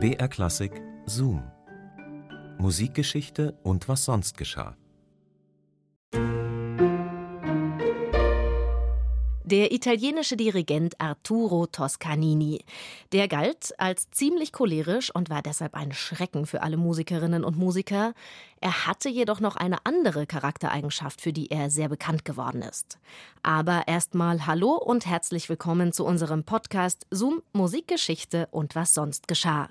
BR Klassik Zoom. Musikgeschichte und was sonst geschah. Der italienische Dirigent Arturo Toscanini. Der galt als ziemlich cholerisch und war deshalb ein Schrecken für alle Musikerinnen und Musiker. Er hatte jedoch noch eine andere Charaktereigenschaft, für die er sehr bekannt geworden ist. Aber erstmal Hallo und herzlich willkommen zu unserem Podcast Zoom Musikgeschichte und was sonst geschah.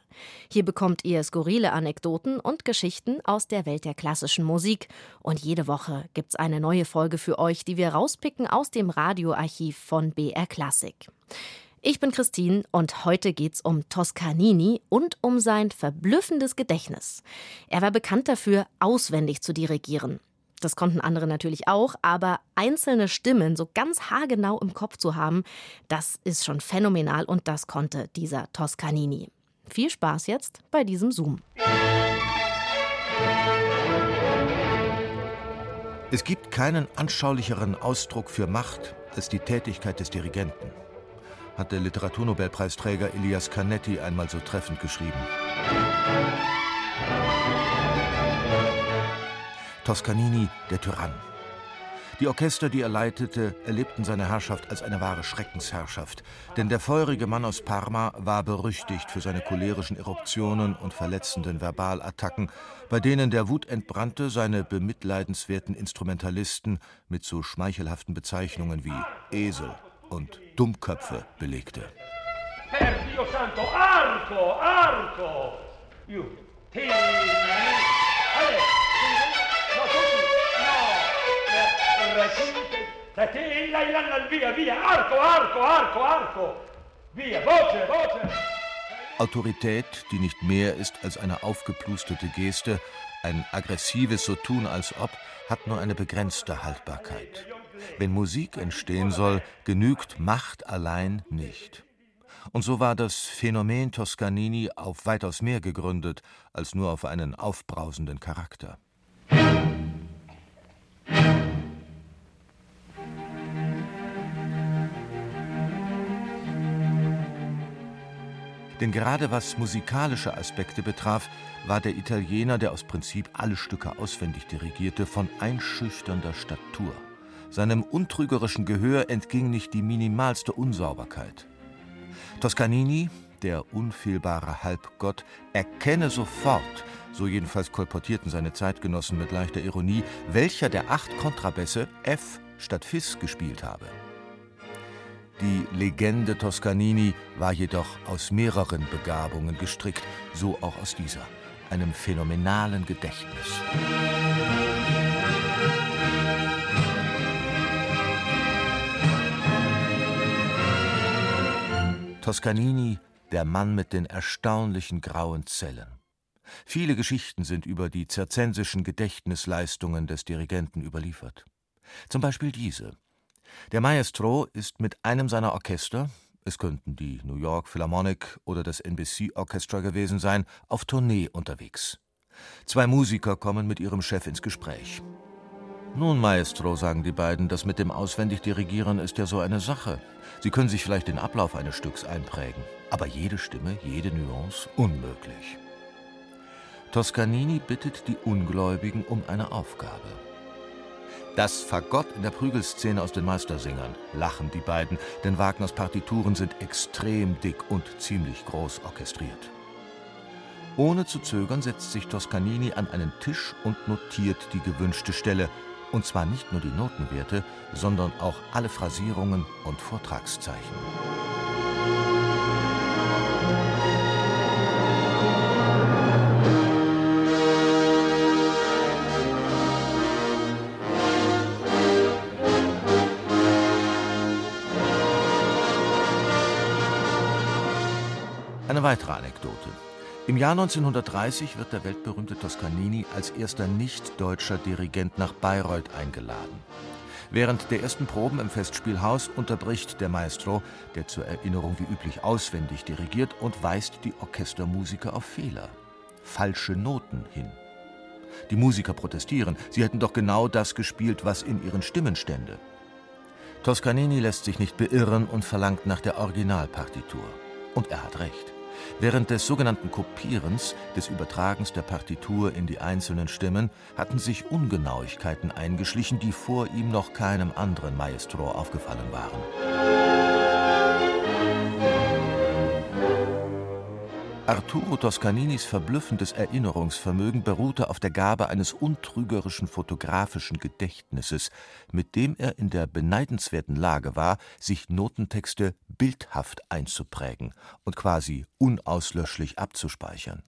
Hier bekommt ihr skurrile Anekdoten und Geschichten aus der Welt der klassischen Musik. Und jede Woche gibt's eine neue Folge für euch, die wir rauspicken aus dem Radioarchiv von BR Classic. Ich bin Christine und heute geht's um Toscanini und um sein verblüffendes Gedächtnis. Er war bekannt dafür, auswendig zu dirigieren. Das konnten andere natürlich auch, aber einzelne Stimmen so ganz haargenau im Kopf zu haben, das ist schon phänomenal und das konnte dieser Toscanini. Viel Spaß jetzt bei diesem Zoom. Es gibt keinen anschaulicheren Ausdruck für Macht als die Tätigkeit des Dirigenten hat der Literaturnobelpreisträger Elias Canetti einmal so treffend geschrieben. Toscanini, der Tyrann. Die Orchester, die er leitete, erlebten seine Herrschaft als eine wahre Schreckensherrschaft. Denn der feurige Mann aus Parma war berüchtigt für seine cholerischen Eruptionen und verletzenden Verbalattacken, bei denen der wutentbrannte seine bemitleidenswerten Instrumentalisten mit so schmeichelhaften Bezeichnungen wie Esel, und Dummköpfe belegte. Autorität, die nicht mehr ist als eine aufgeplusterte Geste, ein aggressives So tun als ob, hat nur eine begrenzte Haltbarkeit. Wenn Musik entstehen soll, genügt Macht allein nicht. Und so war das Phänomen Toscanini auf weitaus mehr gegründet als nur auf einen aufbrausenden Charakter. Denn gerade was musikalische Aspekte betraf, war der Italiener, der aus Prinzip alle Stücke auswendig dirigierte, von einschüchternder Statur. Seinem untrügerischen Gehör entging nicht die minimalste Unsauberkeit. Toscanini, der unfehlbare Halbgott, erkenne sofort, so jedenfalls kolportierten seine Zeitgenossen mit leichter Ironie, welcher der acht Kontrabässe F statt Fis gespielt habe. Die Legende Toscanini war jedoch aus mehreren Begabungen gestrickt, so auch aus dieser, einem phänomenalen Gedächtnis. Toscanini, der Mann mit den erstaunlichen grauen Zellen. Viele Geschichten sind über die zirzensischen Gedächtnisleistungen des Dirigenten überliefert. Zum Beispiel diese. Der Maestro ist mit einem seiner Orchester, es könnten die New York Philharmonic oder das NBC Orchestra gewesen sein, auf Tournee unterwegs. Zwei Musiker kommen mit ihrem Chef ins Gespräch. Nun, Maestro, sagen die beiden, das mit dem Auswendigdirigieren ist ja so eine Sache. Sie können sich vielleicht den Ablauf eines Stücks einprägen, aber jede Stimme, jede Nuance unmöglich. Toscanini bittet die Ungläubigen um eine Aufgabe. Das Fagott in der Prügelszene aus den Meistersingern, lachen die beiden, denn Wagners Partituren sind extrem dick und ziemlich groß orchestriert. Ohne zu zögern setzt sich Toscanini an einen Tisch und notiert die gewünschte Stelle, und zwar nicht nur die Notenwerte, sondern auch alle Phrasierungen und Vortragszeichen. Eine weitere Anekdote. Im Jahr 1930 wird der weltberühmte Toscanini als erster nicht-deutscher Dirigent nach Bayreuth eingeladen. Während der ersten Proben im Festspielhaus unterbricht der Maestro, der zur Erinnerung wie üblich auswendig dirigiert, und weist die Orchestermusiker auf Fehler, falsche Noten hin. Die Musiker protestieren, sie hätten doch genau das gespielt, was in ihren Stimmen stände. Toscanini lässt sich nicht beirren und verlangt nach der Originalpartitur. Und er hat recht. Während des sogenannten Kopierens, des Übertragens der Partitur in die einzelnen Stimmen, hatten sich Ungenauigkeiten eingeschlichen, die vor ihm noch keinem anderen Maestro aufgefallen waren. Arturo Toscaninis verblüffendes Erinnerungsvermögen beruhte auf der Gabe eines untrügerischen fotografischen Gedächtnisses, mit dem er in der beneidenswerten Lage war, sich Notentexte bildhaft einzuprägen und quasi unauslöschlich abzuspeichern.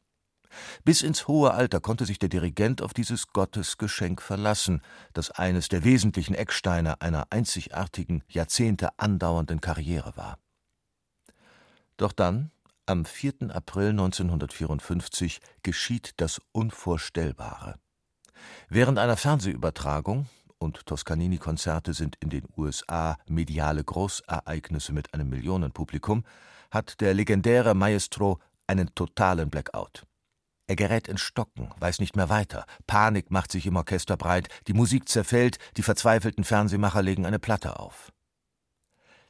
Bis ins hohe Alter konnte sich der Dirigent auf dieses Gottesgeschenk verlassen, das eines der wesentlichen Ecksteine einer einzigartigen, Jahrzehnte andauernden Karriere war. Doch dann am 4. April 1954 geschieht das Unvorstellbare. Während einer Fernsehübertragung und Toscanini-Konzerte sind in den USA mediale Großereignisse mit einem Millionenpublikum, hat der legendäre Maestro einen totalen Blackout. Er gerät ins Stocken, weiß nicht mehr weiter. Panik macht sich im Orchester breit, die Musik zerfällt, die verzweifelten Fernsehmacher legen eine Platte auf.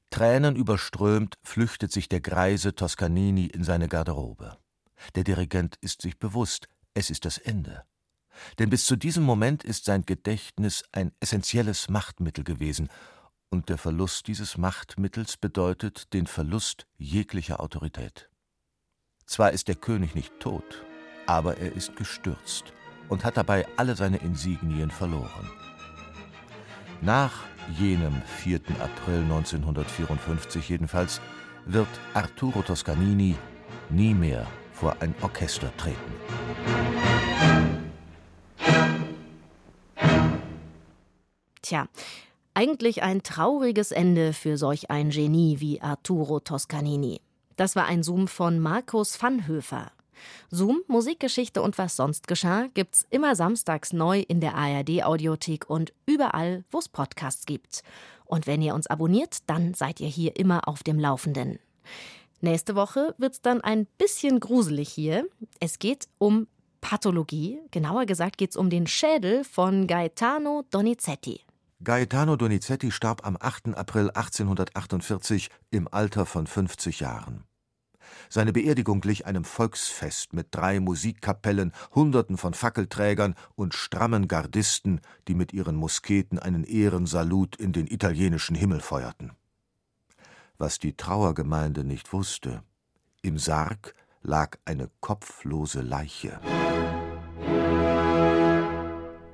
Tränenüberströmt flüchtet sich der greise Toscanini in seine Garderobe. Der Dirigent ist sich bewusst, es ist das Ende. Denn bis zu diesem Moment ist sein Gedächtnis ein essentielles Machtmittel gewesen, und der Verlust dieses Machtmittels bedeutet den Verlust jeglicher Autorität. Zwar ist der König nicht tot, aber er ist gestürzt und hat dabei alle seine Insignien verloren. Nach jenem 4. April 1954 jedenfalls, wird Arturo Toscanini nie mehr vor ein Orchester treten. Tja, eigentlich ein trauriges Ende für solch ein Genie wie Arturo Toscanini. Das war ein Zoom von Markus Vanhöfer. Zoom, Musikgeschichte und was sonst geschah, gibt's immer samstags neu in der ARD Audiothek und überall, wo es Podcasts gibt. Und wenn ihr uns abonniert, dann seid ihr hier immer auf dem Laufenden. Nächste Woche wird's dann ein bisschen gruselig hier. Es geht um Pathologie. Genauer gesagt geht's um den Schädel von Gaetano Donizetti. Gaetano Donizetti starb am 8. April 1848 im Alter von 50 Jahren. Seine Beerdigung glich einem Volksfest mit drei Musikkapellen, Hunderten von Fackelträgern und strammen Gardisten, die mit ihren Musketen einen Ehrensalut in den italienischen Himmel feuerten. Was die Trauergemeinde nicht wusste: Im Sarg lag eine kopflose Leiche.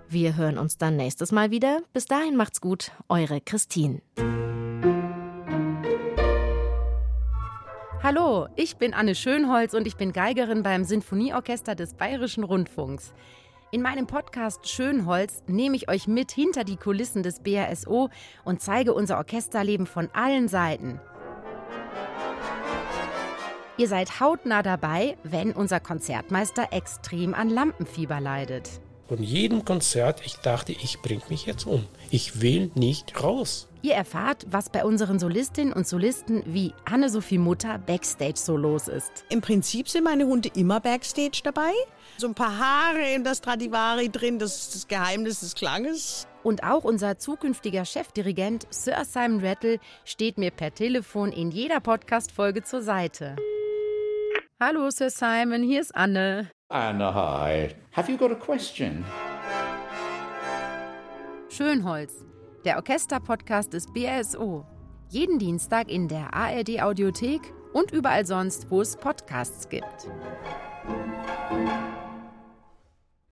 Wir hören uns dann nächstes Mal wieder. Bis dahin macht's gut, eure Christine. Hallo, ich bin Anne Schönholz und ich bin Geigerin beim Sinfonieorchester des Bayerischen Rundfunks. In meinem Podcast Schönholz nehme ich euch mit hinter die Kulissen des BRSO und zeige unser Orchesterleben von allen Seiten. Ihr seid hautnah dabei, wenn unser Konzertmeister extrem an Lampenfieber leidet. Von jedem Konzert, ich dachte, ich bringe mich jetzt um. Ich will nicht raus. Ihr erfahrt, was bei unseren Solistinnen und Solisten wie Anne-Sophie Mutter Backstage so los ist. Im Prinzip sind meine Hunde immer Backstage dabei. So ein paar Haare in der Stradivari drin, das ist das Geheimnis des Klanges. Und auch unser zukünftiger Chefdirigent Sir Simon Rattle steht mir per Telefon in jeder Podcast-Folge zur Seite. Hallo Sir Simon, hier ist Anne. Anna, hi. Have you got a question? Schönholz, der Orchester-Podcast des BRSO. Jeden Dienstag in der ARD-Audiothek und überall sonst, wo es Podcasts gibt.